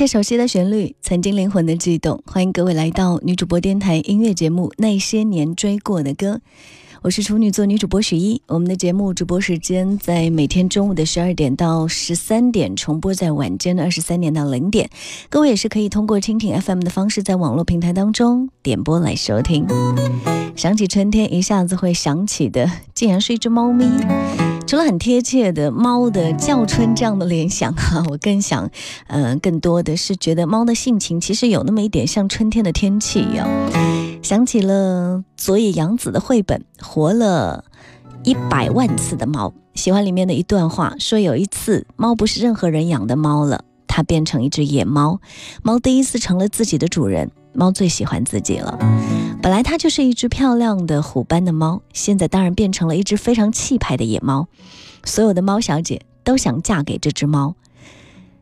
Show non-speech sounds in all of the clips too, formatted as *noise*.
些熟悉的旋律，曾经灵魂的悸动。欢迎各位来到女主播电台音乐节目《那些年追过的歌》，我是处女座女主播许一。我们的节目直播时间在每天中午的十二点到十三点，重播在晚间的二十三点到零点。各位也是可以通过蜻蜓 FM 的方式，在网络平台当中点播来收听。想起春天，一下子会想起的，竟然是一只猫咪。除了很贴切的猫的叫春这样的联想哈，*laughs* 我更想，呃，更多的是觉得猫的性情其实有那么一点像春天的天气一样。想起了佐野洋子的绘本《活了一百万次的猫》，喜欢里面的一段话，说有一次猫不是任何人养的猫了，它变成一只野猫，猫第一次成了自己的主人。猫最喜欢自己了。本来它就是一只漂亮的虎斑的猫，现在当然变成了一只非常气派的野猫。所有的猫小姐都想嫁给这只猫，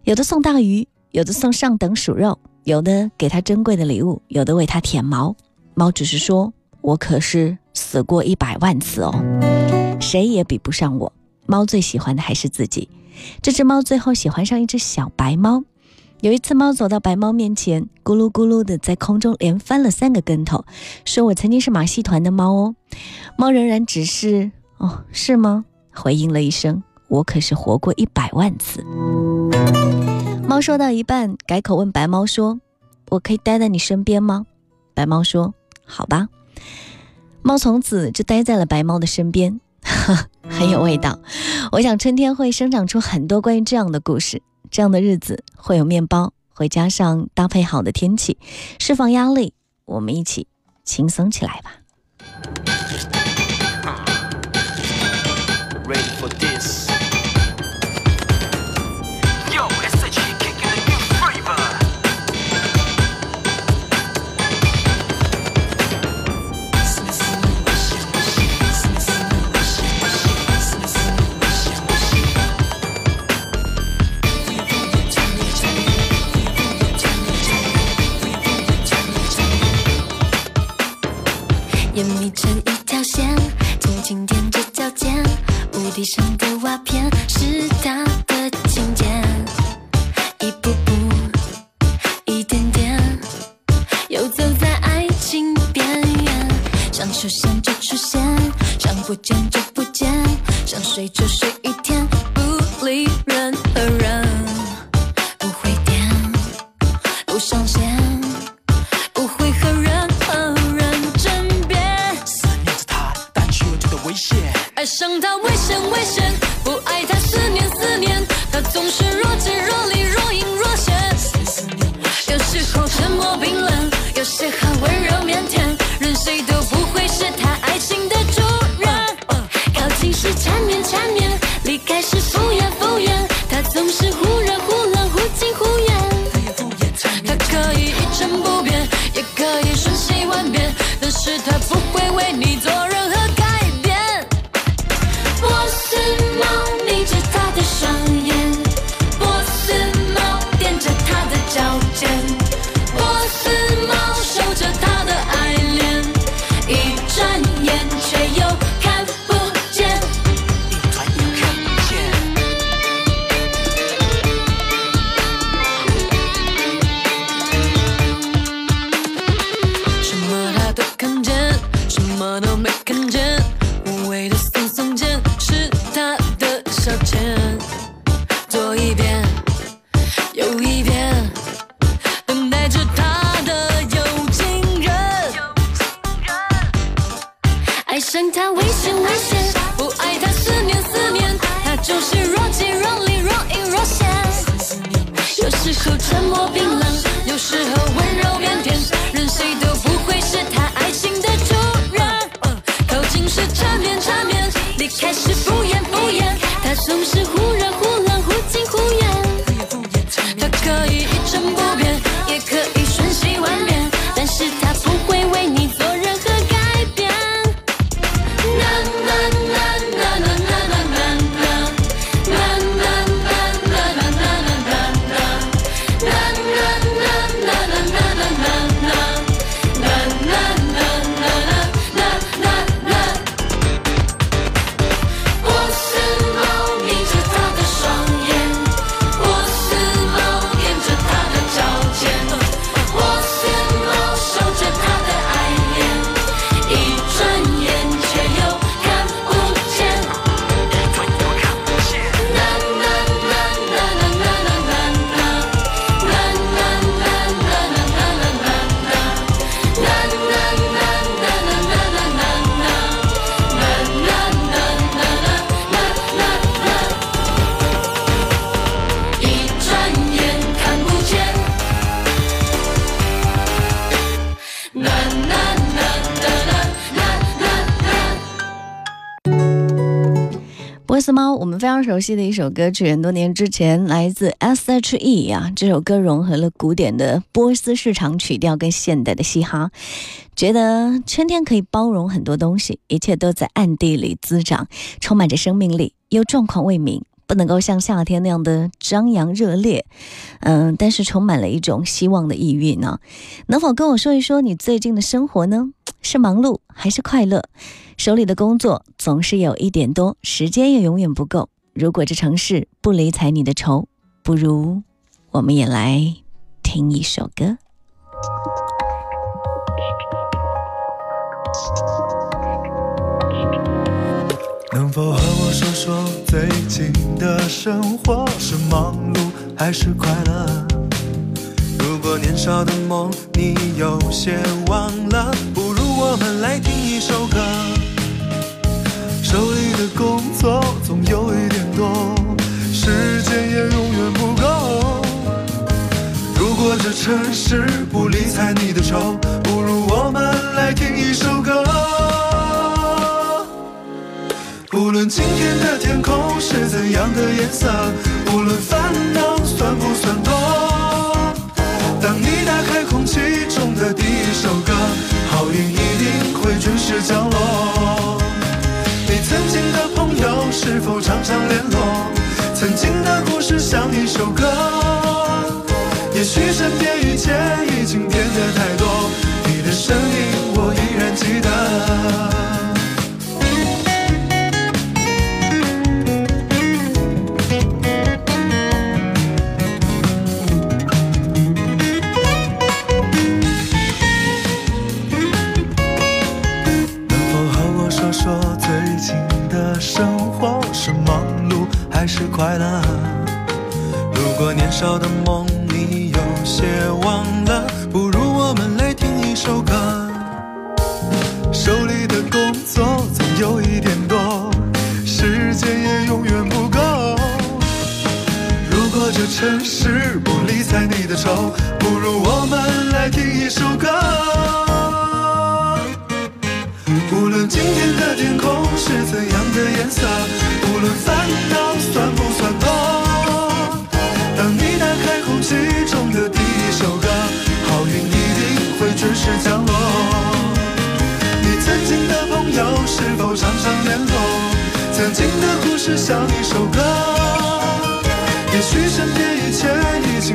有的送大鱼，有的送上等鼠肉，有的给它珍贵的礼物，有的为它舔毛。猫只是说：“我可是死过一百万次哦，谁也比不上我。”猫最喜欢的还是自己。这只猫最后喜欢上一只小白猫。有一次，猫走到白猫面前，咕噜咕噜的在空中连翻了三个跟头，说：“我曾经是马戏团的猫哦。”猫仍然只是“哦，是吗？”回应了一声：“我可是活过一百万次。”猫说到一半，改口问白猫说：“我可以待在你身边吗？”白猫说：“好吧。”猫从此就待在了白猫的身边，呵 *laughs* 很有味道。我想春天会生长出很多关于这样的故事。这样的日子会有面包，会加上搭配好的天气，释放压力，我们一起轻松起来吧。现想不见就不见，想睡就睡一天，不理任何人，不会变，不上线。不会和任何人争辩，思念着他，但却觉得危险。爱上他危险危险，为你做任何改变。波斯猫眯着他的双眼，波斯猫踮着他的脚尖，爱上他危险危险，不爱他思念思念，他就是若即若离若隐若现。有时候沉默冰冷，有时候温柔腼腆，任谁都不会是他爱情的主人。靠近时缠绵缠绵，离开时敷衍敷衍，他总是忽热忽冷忽近忽远。他可以一成不变，也可以。波斯猫，我们非常熟悉的一首歌曲，很多年之前来自 S.H.E 啊，这首歌融合了古典的波斯市场曲调跟现代的嘻哈，觉得春天可以包容很多东西，一切都在暗地里滋长，充满着生命力，又状况未明。不能够像夏天那样的张扬热烈，嗯，但是充满了一种希望的意蕴呢。能否跟我说一说你最近的生活呢？是忙碌还是快乐？手里的工作总是有一点多，时间也永远不够。如果这城市不理睬你的愁，不如我们也来听一首歌。能否和我说说最近的生活是忙碌还是快乐？如果年少的梦你有些忘了，不如我们来听一首歌。手里的工作总有一点多，时间也永远不够。如果这城市不理睬你的愁，不如我们来听一首是怎样的颜色，无论烦恼算不算多，当你打开空气中的第一首歌，好运一定会准时降落。你曾经的朋友是否常常联络？曾经的故事像一首歌，也许身边一切已经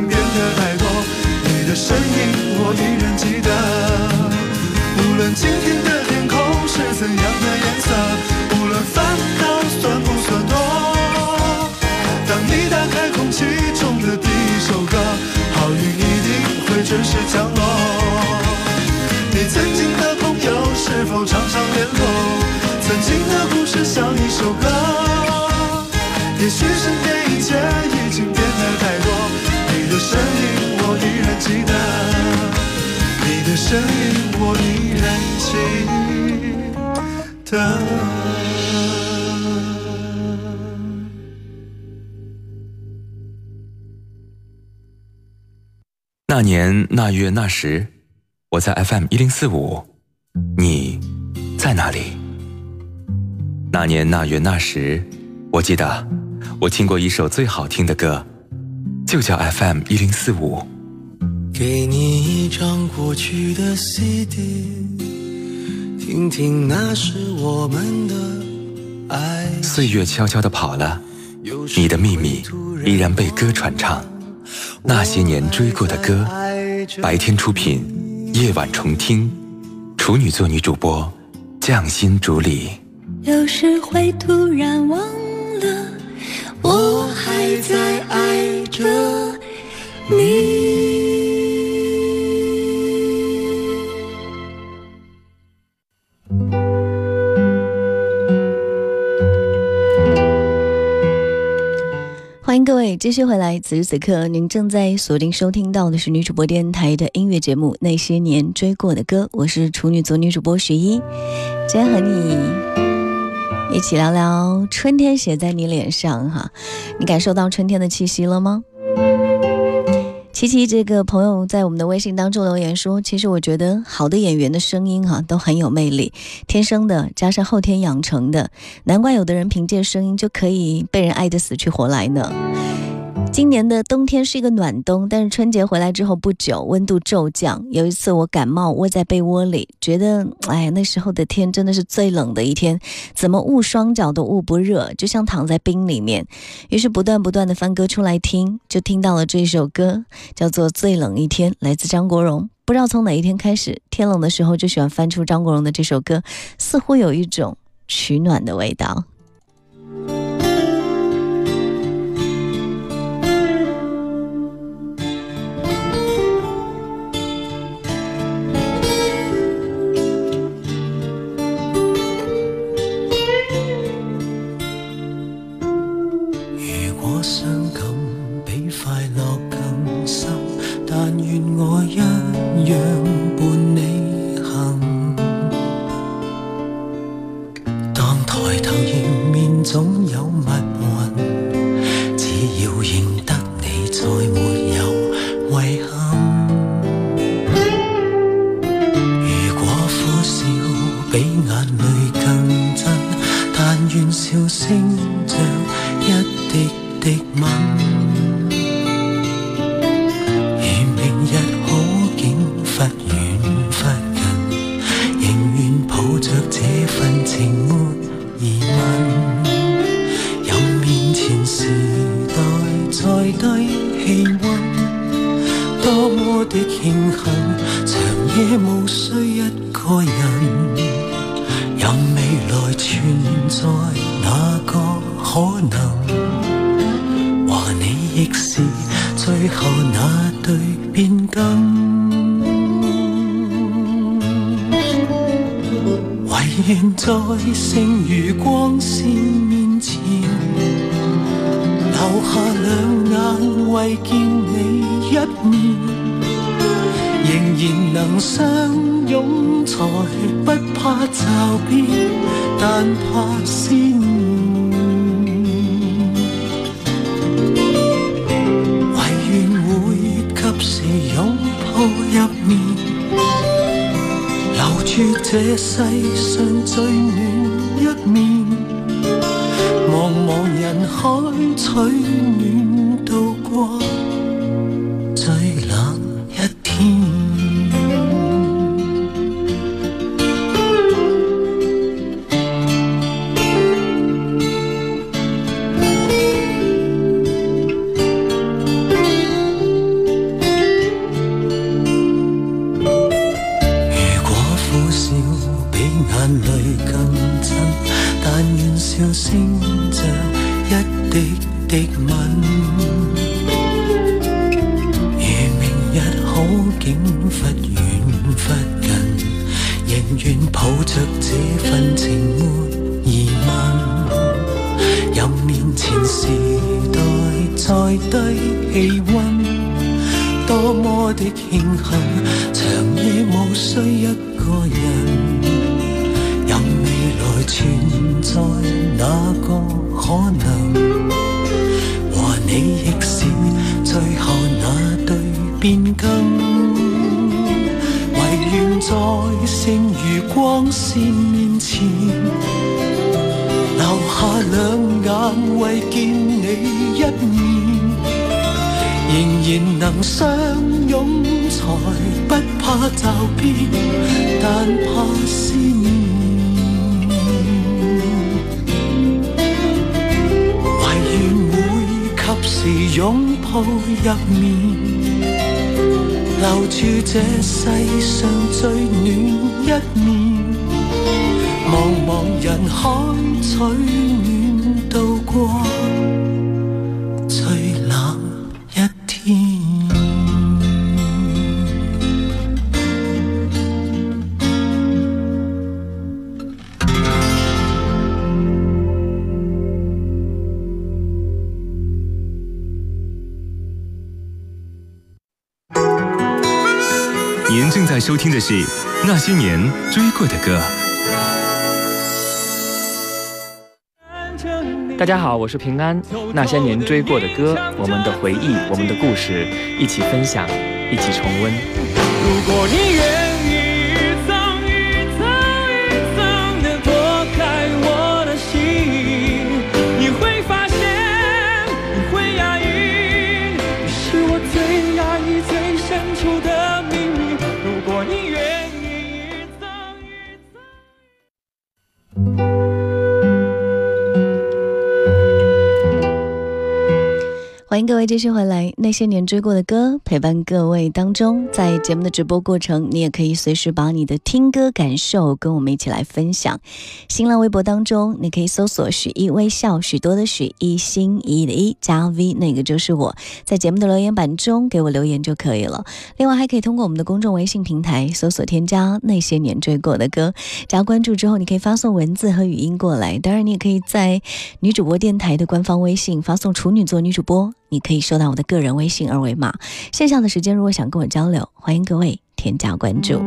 变得太多，你的身影我依然记得。无论今天的天空是怎样的颜色，无论烦恼算不算多，当你打开空气中的第一首歌，好运一定会准时降落。你曾经的朋友是否常常联络？曾经的故事像一首歌，也许身边我依然记得。你的声音我依然记得。那年那月那时，我在 FM 一零四五，你在哪里？那年那月那时，我记得我听过一首最好听的歌，就叫 FM 一零四五。给你一张过去的 CD，听听那是我们的爱。岁月悄悄地跑了，你的秘密依然被歌传唱。那些年追过的歌，白天出品，夜晚重听。处女座女主播，匠心主理。有时会突然忘了，我还在爱着你。继续回来。此时此刻，您正在锁定收听到的是女主播电台的音乐节目《那些年追过的歌》，我是处女座女主播徐一，今天和你一起聊聊春天写在你脸上哈，你感受到春天的气息了吗？琪琪这个朋友在我们的微信当中留言说：“其实我觉得好的演员的声音哈都很有魅力，天生的加上后天养成的，难怪有的人凭借声音就可以被人爱得死去活来呢。”今年的冬天是一个暖冬，但是春节回来之后不久，温度骤降。有一次我感冒，窝在被窝里，觉得哎，那时候的天真的是最冷的一天，怎么捂双脚都捂不热，就像躺在冰里面。于是不断不断的翻歌出来听，就听到了这首歌，叫做《最冷一天》，来自张国荣。不知道从哪一天开始，天冷的时候就喜欢翻出张国荣的这首歌，似乎有一种取暖的味道。我伤感比快乐更深，但愿我一样再低气温。多么的庆幸，长夜无需一个人。任未来存在哪个可能，和你亦是最后那对变更。唯願在剩餘光线面前。留下两眼为见你一面，仍然能相拥才不怕骤变，但怕思念。唯愿会及时拥抱入眠，留住这世上最暖一面。茫茫人海取暖，度過最冷一天。如果苦笑比眼淚更真，但願笑聲像一滴滴吻。如明日好景忽远忽近，仍愿抱着这份情没疑问。任面前时代再低气温。多么的庆幸，长夜无需一个人。任未来存在哪个可能和你亦是最后那对变更唯愿在剩余光线面。前留下两眼为见你一面。仍然能相拥才不怕骤变但怕思念时拥抱入眠。留住这世上最暖一面，茫茫人海取暖度过在收听的是《那些年追过的歌》。大家好，我是平安。那些年追过的歌，我们的回忆，我们的故事，一起分享，一起重温。如果你愿欢迎各位继续回来，那些年追过的歌陪伴各位当中，在节目的直播过程，你也可以随时把你的听歌感受跟我们一起来分享。新浪微博当中，你可以搜索“许一微笑”，许多的许一心一意的一加 V，那个就是我，在节目的留言板中给我留言就可以了。另外，还可以通过我们的公众微信平台搜索添加“那些年追过的歌”，加关注之后，你可以发送文字和语音过来。当然，你也可以在女主播电台的官方微信发送“处女座女主播”。你可以收到我的个人微信二维码。线下的时间，如果想跟我交流，欢迎各位添加关注。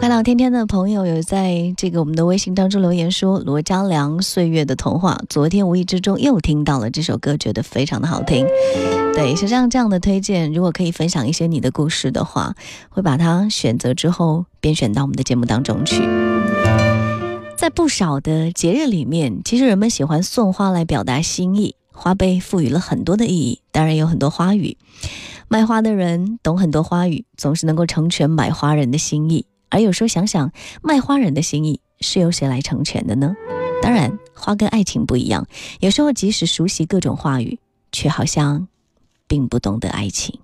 看到天天的朋友有在这个我们的微信当中留言说，罗嘉良《岁月的童话》，昨天无意之中又听到了这首歌，觉得非常的好听。对，像这样这样的推荐，如果可以分享一些你的故事的话，会把它选择之后编选到我们的节目当中去。在不少的节日里面，其实人们喜欢送花来表达心意。花被赋予了很多的意义，当然有很多花语。卖花的人懂很多花语，总是能够成全买花人的心意。而有时候想想，卖花人的心意是由谁来成全的呢？当然，花跟爱情不一样，有时候即使熟悉各种话语，却好像并不懂得爱情。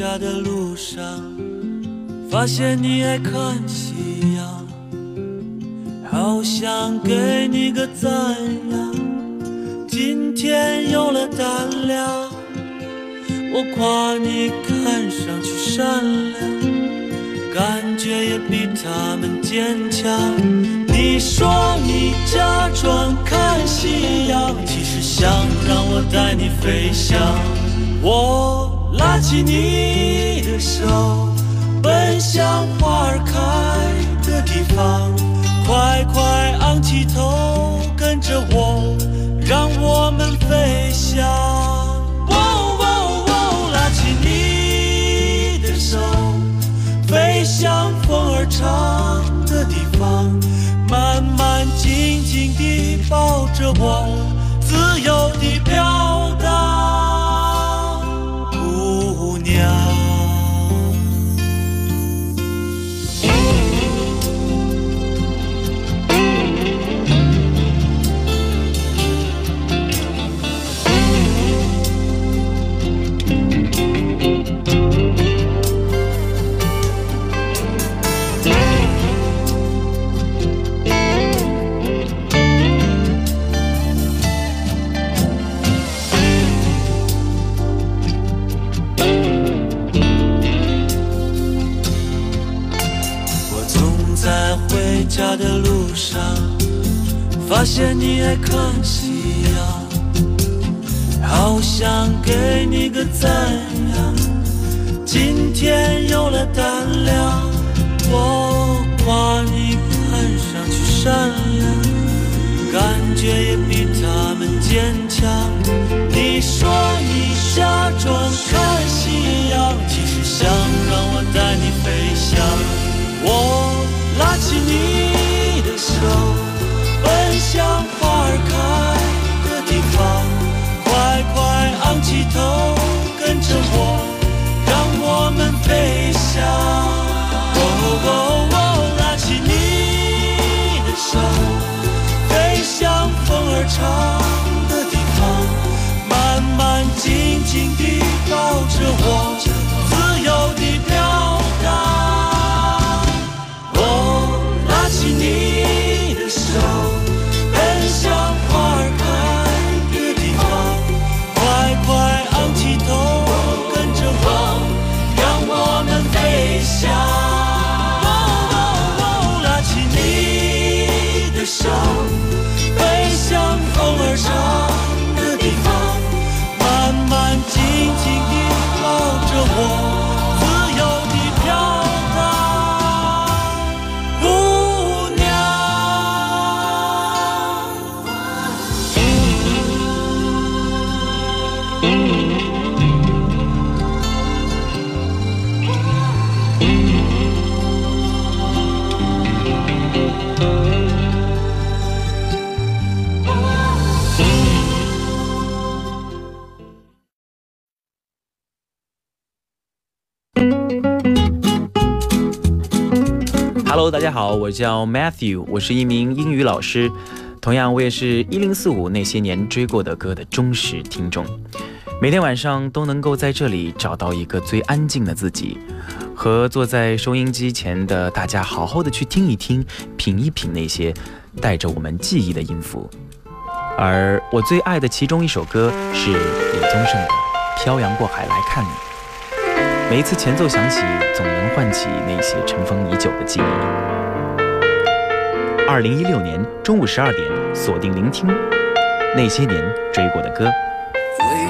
家的路上，发现你爱看夕阳，好想给你个赞扬。今天有了胆量，我夸你看上去善良，感觉也比他们坚强。你说你假装看夕阳，其实想让我带你飞翔。我拉起你的手，奔向花儿开的地方。快快昂起头，跟着我，让我们飞翔。哦哦哦，拉起你的手，飞向风儿唱的地方，慢慢紧紧地抱着我，自由地现你爱看夕阳，好想给你个赞扬。今天有了胆量，我夸你看上去善良，感觉也比他们坚强。你说你假装看夕阳，其实想让我带你飞翔。我拉起你的手，奔向花儿开的地方，快快昂起头，跟着我，让我们飞翔。哦哦哦，拉起你的手，飞向风儿唱大家好，我叫 Matthew，我是一名英语老师，同样我也是一零四五那些年追过的歌的忠实听众。每天晚上都能够在这里找到一个最安静的自己，和坐在收音机前的大家好好的去听一听、品一品那些带着我们记忆的音符。而我最爱的其中一首歌是李宗盛的《漂洋过海来看你》。每一次前奏响起，总能唤起那些尘封已久的记忆。二零一六年中午十二点，锁定聆听那些年追过的歌。为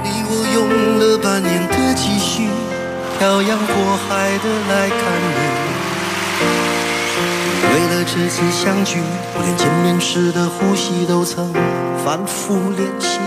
你我用了半年的积蓄，漂洋过海的来看你。为了这次相聚，我连见面时的呼吸都曾反复练习。